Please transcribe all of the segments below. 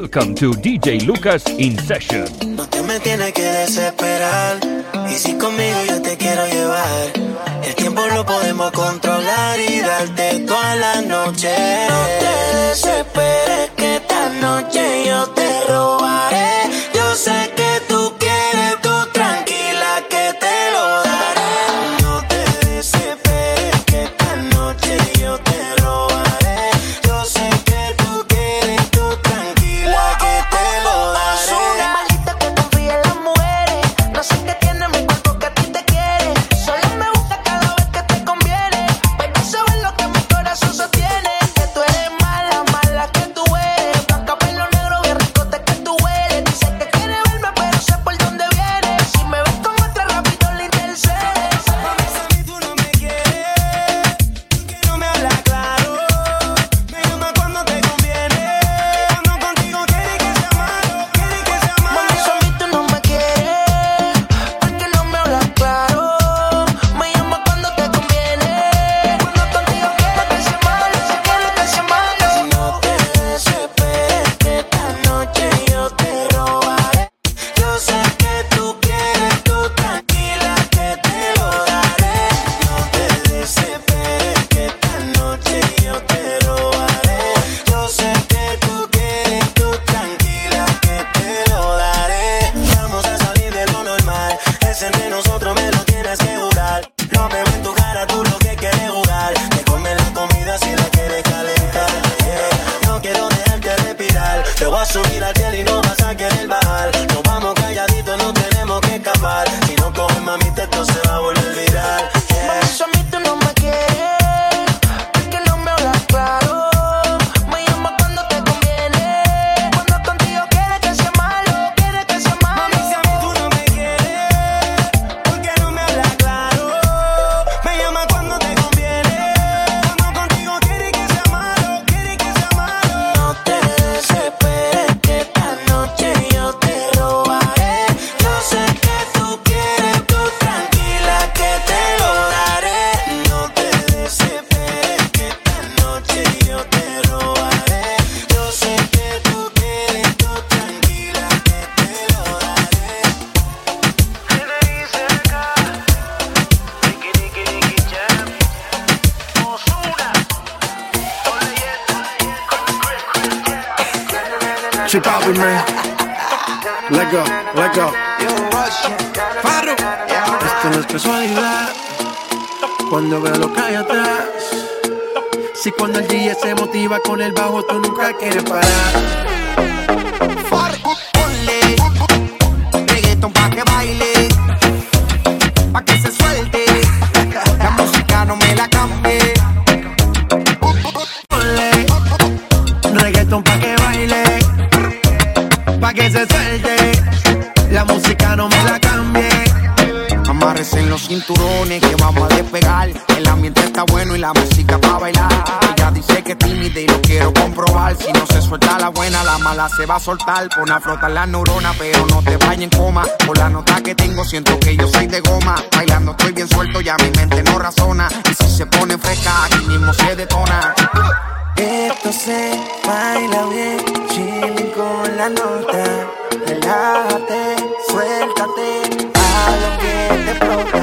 Welcome to DJ Lucas in Session. No te me tienes que desesperar. Y si conmigo yo te quiero llevar, el tiempo lo podemos controlar y darte toda la noche. No te desesperes que esta noche yo te robaré. Yo sé que y no vas a querer bajar. Chip out with me. Let go, let go. Farro. Esto no es casualidad. Cuando veo lo que hay atrás. Si cuando el DJ se motiva con el bajo, tú nunca quieres parar. Ponle reggaeton pa' que baile, cinturones que vamos a despegar. El ambiente está bueno y la música pa' bailar. Ella dice que es tímida y lo quiero comprobar. Si no se suelta la buena, la mala se va a soltar. Pon a flotar la neurona, pero no te vayas en coma. Por la nota que tengo, siento que yo soy de goma. Bailando estoy bien suelto, ya mi mente no razona. Y si se pone fresca, aquí mismo se detona. Esto se baila bien, chilling con la nota. Relájate, suéltate, a lo que te explota.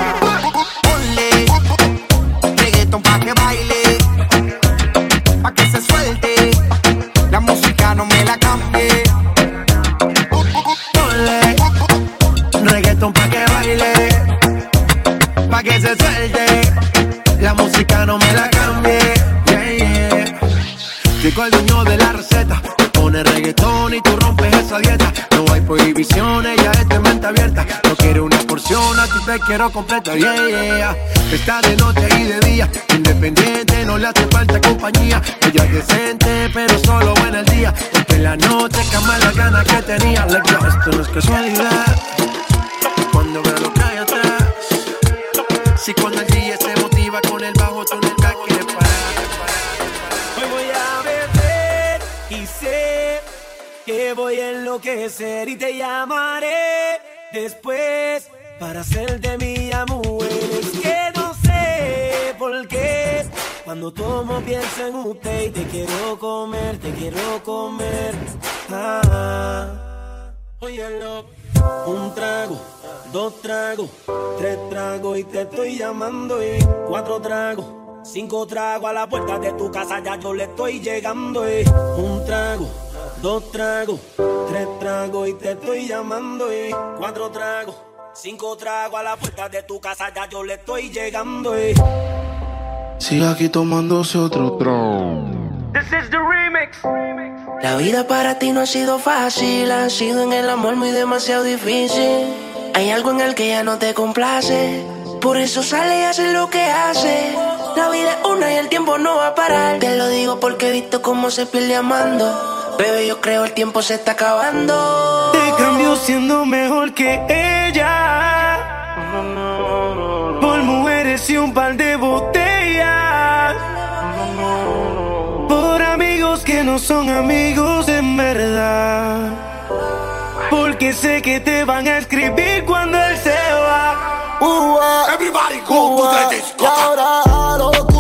Ponle reggaeton pa' que baile, pa' que se suelte. La música no me la cambie. Ponle reggaeton pa' que baile, pa' que se suelte. La música no me la cambie. Yeah, yeah. El dueño de la receta. Pone reggaetón y tú rompes esa dieta. No hay prohibiciones, ya es de mente porción, a te quiero completa. Yeah, yeah. Está de noche y de día. Independiente, no le hace falta compañía. Ella es decente, pero solo en el día. Porque en la noche cama las ganas que tenía. Esto no es casualidad. Cuando veo lo que hay atrás. Si cuando el día se motiva con el bajo, tú nunca quieres parar. Hoy voy a beber y sé que voy a enloquecer y te llamaré después para hacerte mi amor. Es que no sé por qué cuando tomo pienso en usted y te quiero comer, te quiero comer. Óyelo. Un trago, dos tragos, tres tragos y te estoy llamando y cuatro tragos. Cinco tragos a la puerta de tu casa, ya yo le estoy llegando. Y un trago, dos tragos, tres tragos y te estoy llamando. Y cuatro tragos, cinco tragos a la puerta de tu casa, ya yo le estoy llegando. Y Sigue aquí tomándose otro trago. La vida para ti no ha sido fácil, ha sido en el amor muy demasiado difícil. Hay algo en el que ya no te complace, por eso sale y hace lo que hace. La vida es una y el tiempo no va a parar. Te lo digo porque he visto cómo se pierde amando. Bebé, yo creo el tiempo se está acabando. Siendo mejor que ella. Por mujeres y un par de botellas. Por amigos que no son amigos en verdad. Porque sé que te van a escribir cuando él se va. Ua, Everybody go to the ua.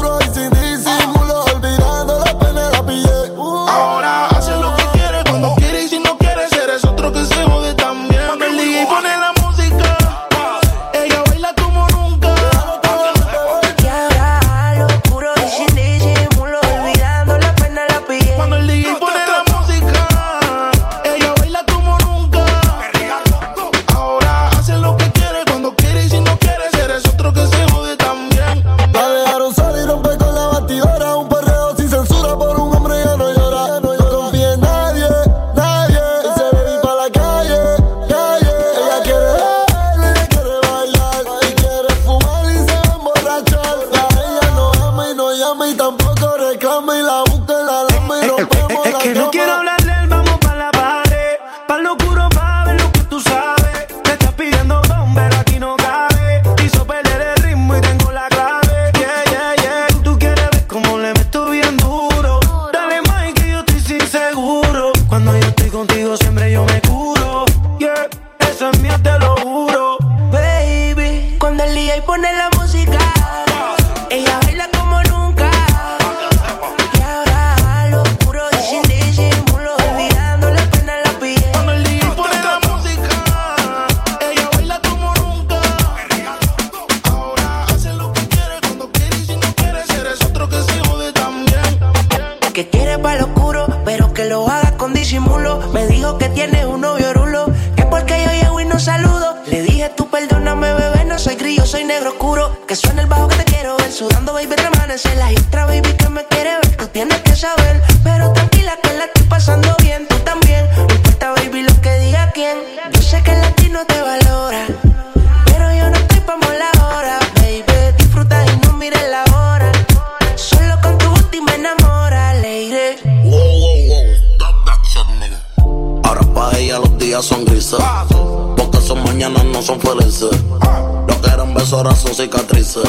Ahora son cicatrices.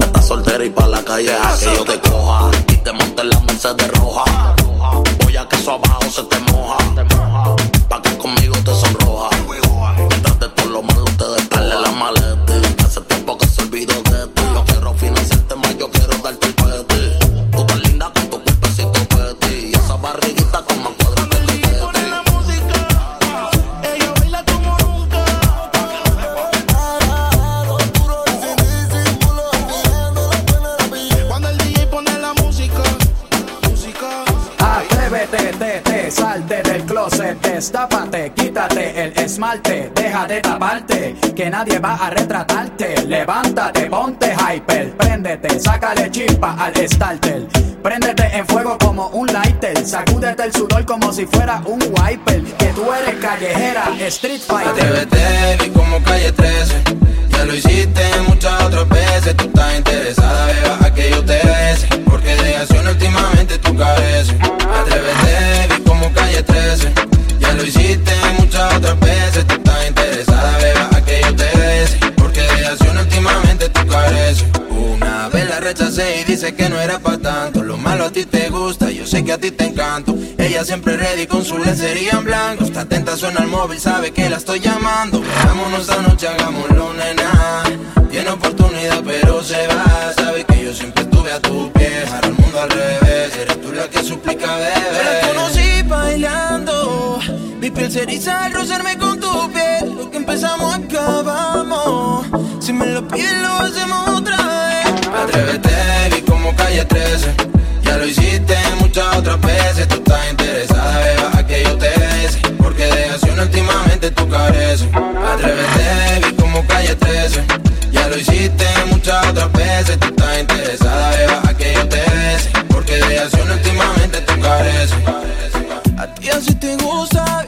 Estás soltera y pa' la calle a que yo te coja. Y te monte en la Mercedes roja. Quítate el esmalte, deja de taparte, que nadie va a retratarte. Levántate, ponte hyper, préndete, sácale chispa al starter. Préndete en fuego como un lighter, sacúdete el sudor como si fuera un wiper. Que tú eres callejera, street fighter. Atrévete, vi como calle 13. Ya lo hiciste muchas otras veces. Tú estás interesada, beba, a que yo te bese. Porque de acción últimamente tú careces. Atrévete, vi como calle 13. Ya lo hiciste muchas otras veces. Tú estás interesada, beba, a que yo te bese. Porque de acción últimamente tú careces. Una vez la rechacé y dice que no era pa' tanto. Lo malo a ti te gusta, yo sé que a ti te encanto. Ella siempre ready con su lencería en blanco. Está atenta, suena el móvil, sabe que la estoy llamando. Veámonos esta noche, hagámoslo, nena. Tiene oportunidad, pero se va. Sabe que yo siempre estuve a tu pie. Para el mundo al revés, eres tú la que suplica, bebé. Piel se eriza al rozarme con tu piel. Lo que empezamos acabamos. Si me lo pides, lo hacemos otra vez. Atrévete, vi como calle 13. Ya lo hiciste muchas otras veces. Tú estás interesada, beba, a que yo te bese. Porque de acción últimamente tú careces. Atrévete, vi como calle 13. Ya lo hiciste muchas otras veces. Tú estás interesada, beba, a que yo te bese. Porque de acción últimamente tú careces. A ti así te gusta,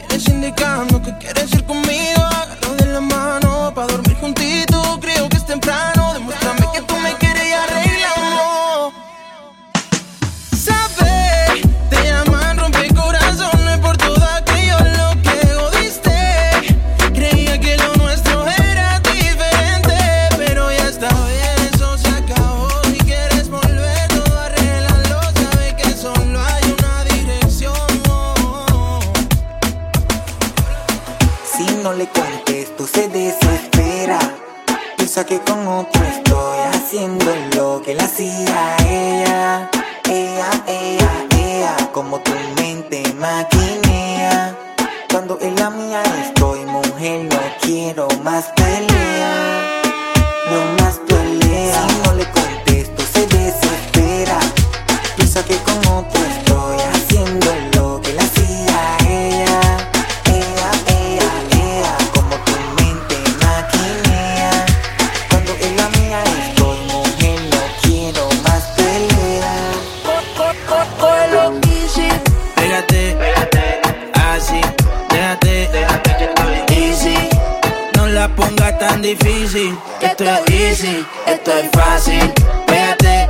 pongas tan difícil. Esto es easy, esto es fácil. Pégate,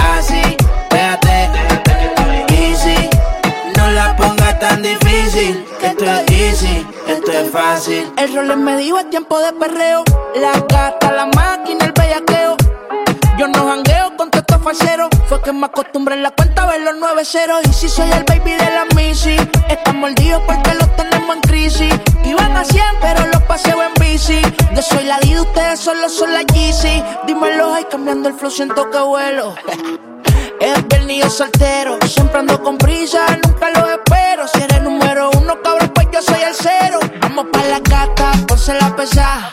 así, déjate, easy. No la pongas tan difícil. Esto es easy, esto es fácil. El rol me dijo es tiempo de perreo. La gata, la máquina, el bellaqueo. Yo no jangueo con estos Fue que me acostumbré en la cuenta a ver los nueve ceros. Y si soy el baby de la Missy, están mordidos porque los tenemos en crisis. Iban a 100, pero los paseo en bici. Yo soy la Dida, ustedes solo son la Yeezy. Dímelo, ay, cambiando el flow, siento que vuelo. Es viernes soltero, siempre ando con prisa, nunca lo espero. Si eres número uno, cabrón, pues yo soy el cero. Vamos pa' la gata, ponse la pesada.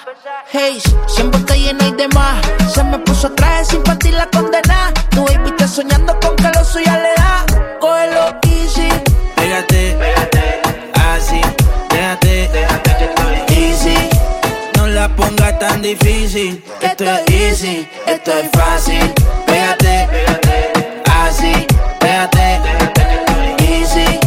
Hey, siempre está llena y demás. Se me puso traje sin partir la condena. Soñando con que lo suya le da. Cógelo easy. Pégate, así, déjate, easy. No la pongas tan difícil. Esto es easy, esto es fácil. Pégate, así, déjate, easy.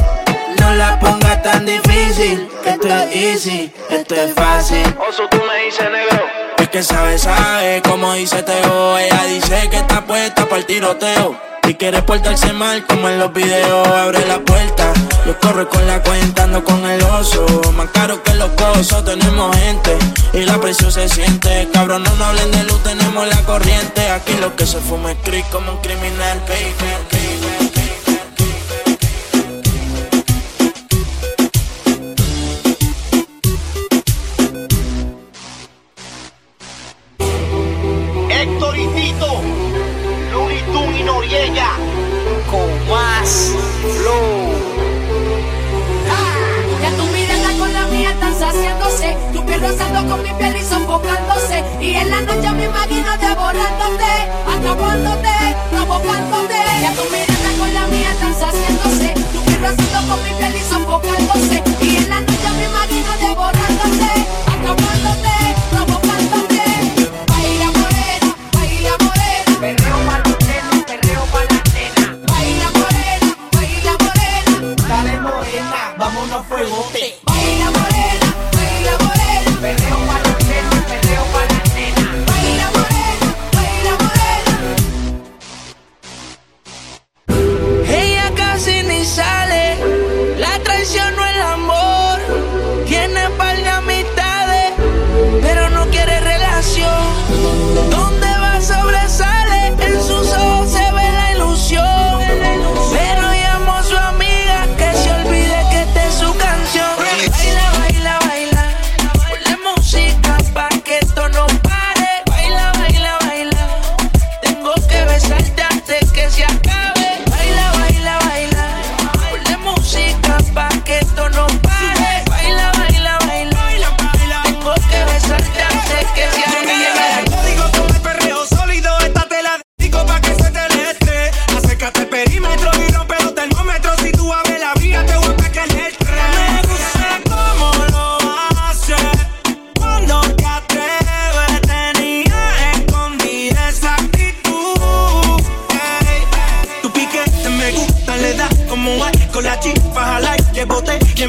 No la pongas tan difícil. Esto es easy, esto es fácil. Oso, tú me dices negro. Que sabe, sabe, como dice Teo. Ella dice que está puesta para el tiroteo. Y quiere portarse mal como en los videos. Abre la puerta, yo corro con la cuenta, ando con el oso. Más caro que los cosos, tenemos gente. Y la presión se siente. Cabrón, no nos hablen de luz, tenemos la corriente. Aquí lo que se fuma es creep como un criminal, baby. Héctor y Tito, Looney y Noriega, con más flow. Ya tu mirada con la mía están saciándose Tu piel rozando con mi piel y sofocándose. Y en la noche me imagino devorándote Atrapándote, provocándote Ya tu mirada con la mía están saciándose Tu piel rozando con mi piel y sofocándose. Y en la noche me imagino devorándote Atrapándote, la traición no te boté, que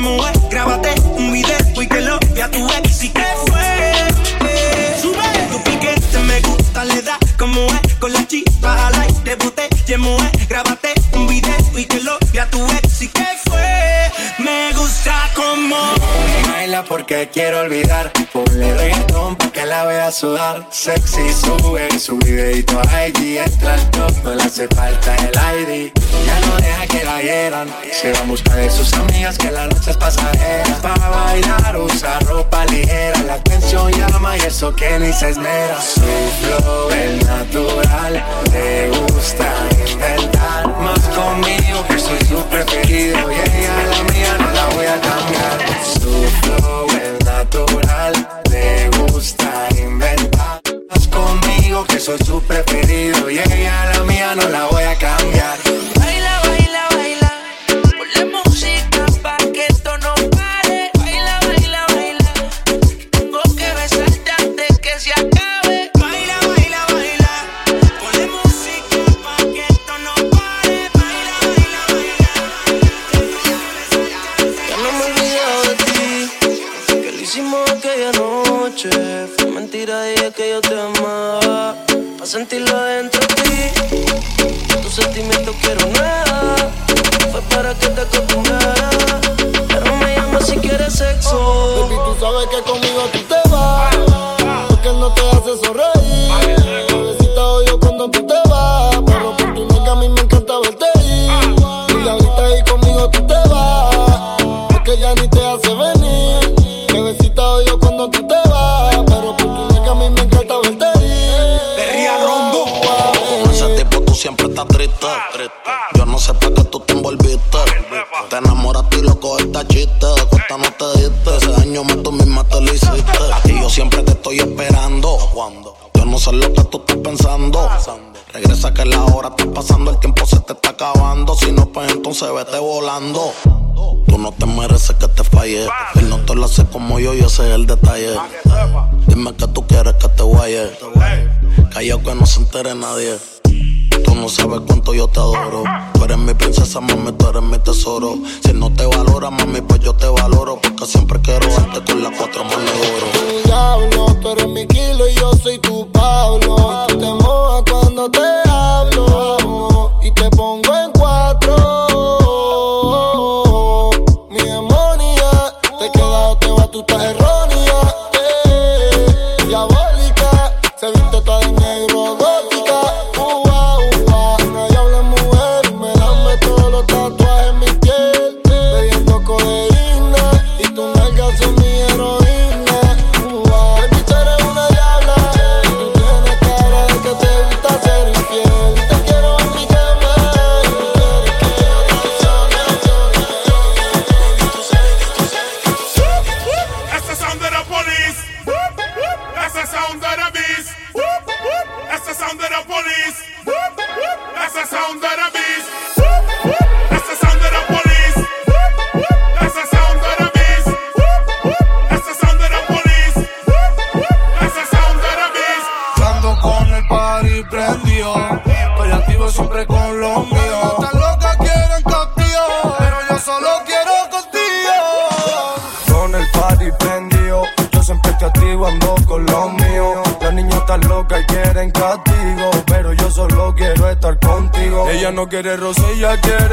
grábate un video y que lo vea tu ex y que fue. Sube tu piquete, me gusta, le da como es, con la chispa jala y te boté, que mueve, porque quiero olvidar. Ponle reggaetón pa' que la vea sudar. Sexy sube su videito a IG. Entra al top, no le hace falta el ID. Ya no deja que la hieran. Se va a buscar de sus amigas que la noche es pasajera. Para bailar usa ropa ligera. La atención llama y eso que ni se esmera. Su flow es natural. Te gusta inventar. Más conmigo que soy su preferido. Y ella la mía no la voy a cambiar. Su flow es pasando, el tiempo se te está acabando. Si no, pues entonces vete volando. Tú no te mereces que te falle. Él no te lo hace como yo y ese es el detalle. Dime que tú quieres que te guaye. Callao que no se entere nadie. Tú no sabes cuánto yo te adoro. Tú eres mi princesa, mami, tú eres mi tesoro. Si no te valora, mami, pues yo te valoro. Porque siempre quiero darte con las cuatro manos de oro. diablo, tú eres mi kilo y yo soy tu quiere roce, ella quiere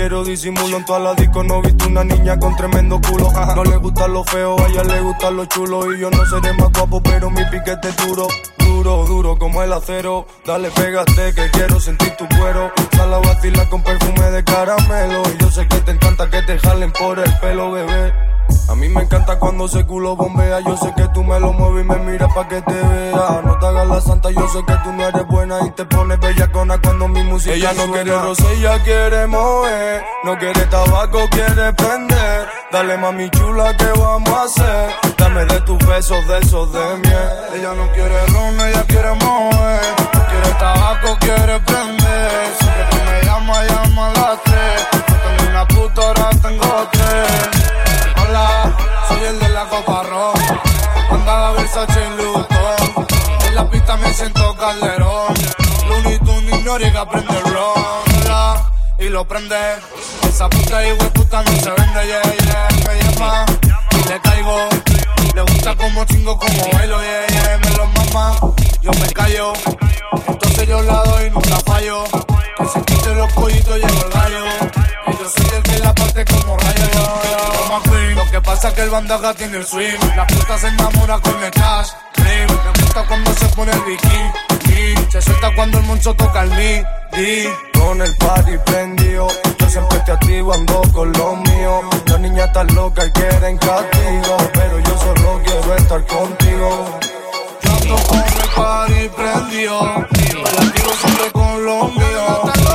quiero disimulo En toda la disco. No he visto una niña con tremendo culo. No le gustan los feos, a ella le gustan los chulos Y yo no seré más guapo, pero mi piquete es duro Duro, duro como el acero. Dale, pégate que quiero sentir tu cuero. Sal a vacilar con perfume de caramelo. Y yo sé que te encanta que te jalen por el pelo, bebé a mí me encanta cuando ese culo bombea. Yo sé que tú me lo mueves y me miras pa' que te vea. No te hagas la santa, yo sé que tú no eres buena y te pones bellacona cuando mi música Ella no quiere rosa, ella quiere mover. No quiere tabaco, quiere prender. Dale mami chula, qué vamos a hacer? Dame de tus besos, de esos de miel. Ella no quiere ron, ella quiere mover. No quiere tabaco, quiere prender. Siempre que me llama, llama a las tres. Yo tengo una puta, ahora tengo tres. Siento Calderón. Looney Tunes y Noriega prende el blog. Y lo prende. Esa puta y puta no se vende. Yeah, yeah. Me llama y le caigo. Le gusta como chingo, como bailo. Yeah, yeah. Me lo mama. Yo me callo. Entonces yo la doy, nunca fallo. Que se quite los pollitos y el gallo. Y yo soy el que la parte como rayo, yo, yo. Toma queen. Lo que pasa es que el bandaga tiene el swing. La puta se enamora con el cash. Cream. Me gusta cuando se pone el bikini. Se suelta cuando el moncho toca el mi. Con el party prendido, yo siempre te activo, ando con los míos. La niña está loca y quieren castigo, pero yo solo quiero estar contigo. Yo ando con el party prendido, la activo siempre con los míos.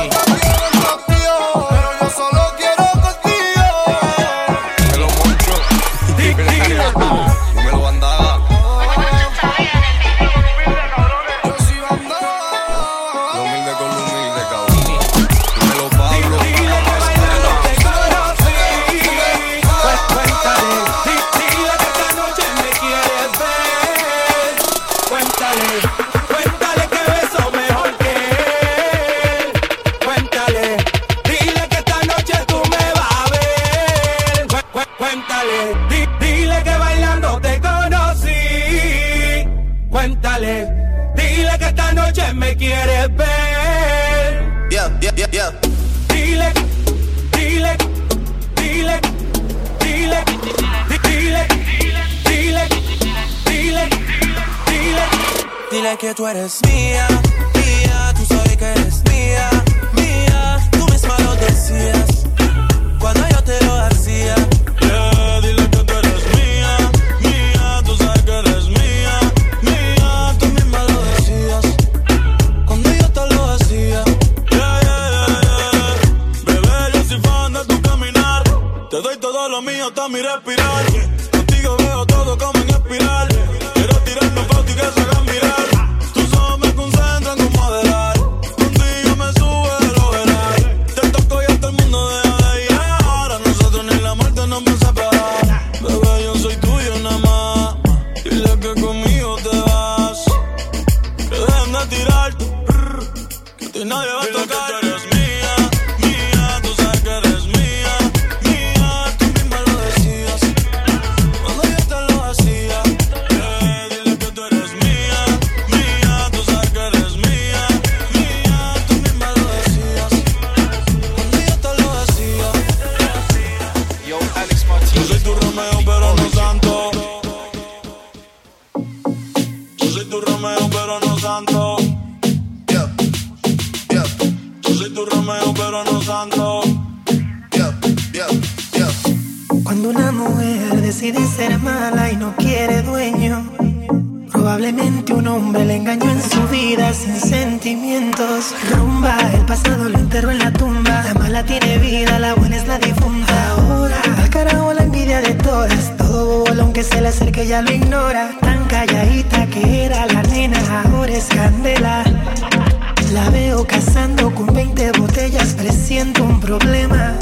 Lo mío vida sin sentimientos. Rumba, el pasado lo enterró en la tumba. La mala tiene vida, la buena es la difunta. Ahora, al carajo la envidia de todas. Todo bobo, aunque se le acerque, ya lo ignora. Tan calladita que era la nena, ahora es candela. La veo cazando con 20 botellas, presiento un problema.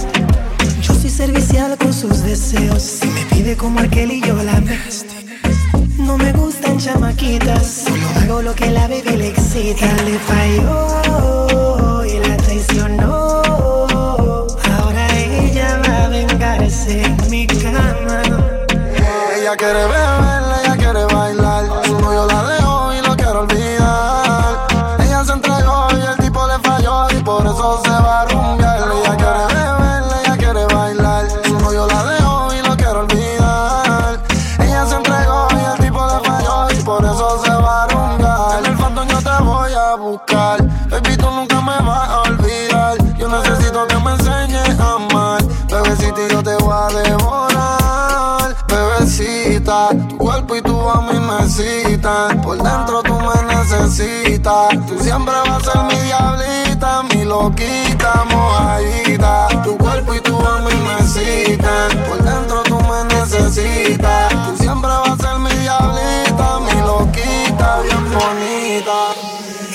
Yo soy servicial con sus deseos. Si me pide como aquel y yo la me. No me gustan chamaquitas. Solo hago lo que la baby Él le falló y la traicionó.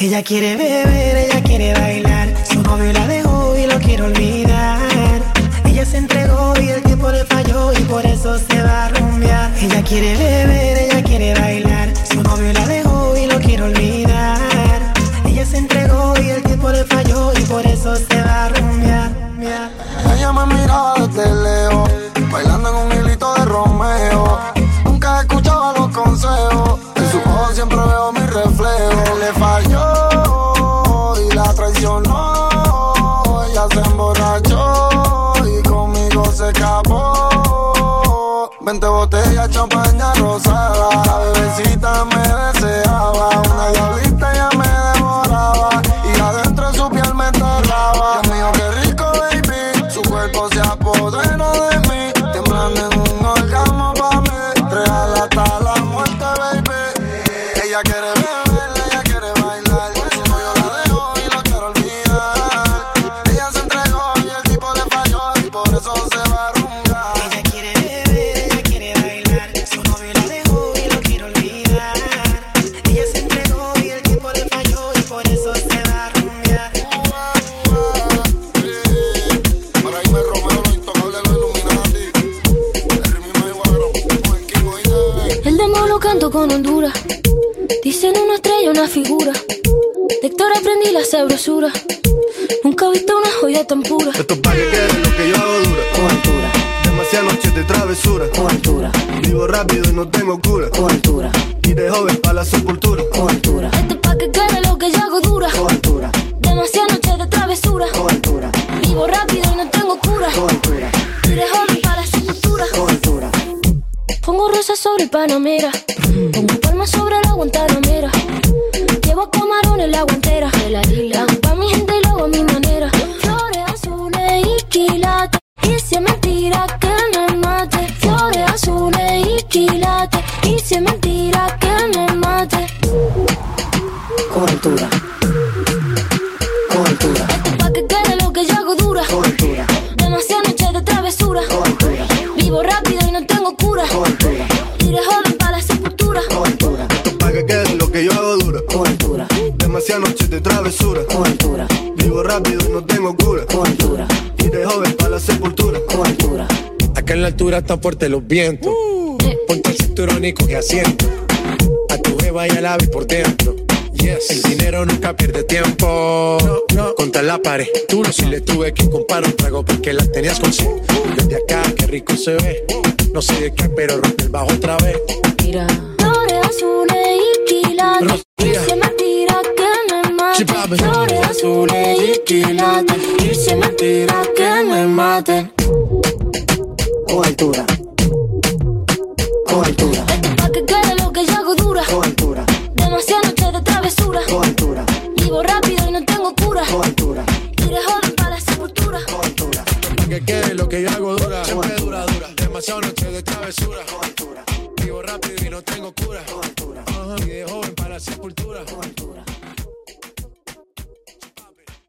Ella quiere beber, ella quiere bailar. Su novio la dejó y lo quiere olvidar. Ella se entregó y el tiempo le falló y por eso se va a rumbear. Ella quiere beber, ella quiere bailar. Su novio la dejó y lo quiere olvidar. Ella se entregó y el tiempo le falló no mira. fuerte los vientos. Ponte el cinturón y coge asiento. A tu jeva y al ave por dentro. Yes. El dinero nunca pierde tiempo. No, no. Contra la pared, duro si le tuve que comprar un trago porque la tenías con sed. Desde acá, qué rico se ve. No sé de qué, pero rompe el bajo otra vez. Mira, flores azules y quilates. Dice mentira que me mate. Flores azules y quilates. Dice mentira que me mate o altura. O altura. Esto pa' que quede lo que yo hago dura. O altura. Demasiadas noche de travesura. O altura. Vivo rápido y no tengo cura. O altura. Iré joven para la sepultura. O altura. Pa' que quede lo que yo hago dura. Siempre dura, dura. Demasiadas noches de travesura. O altura. Vivo rápido y no tengo cura. O altura. Ajá, joven para la sepultura. Altura.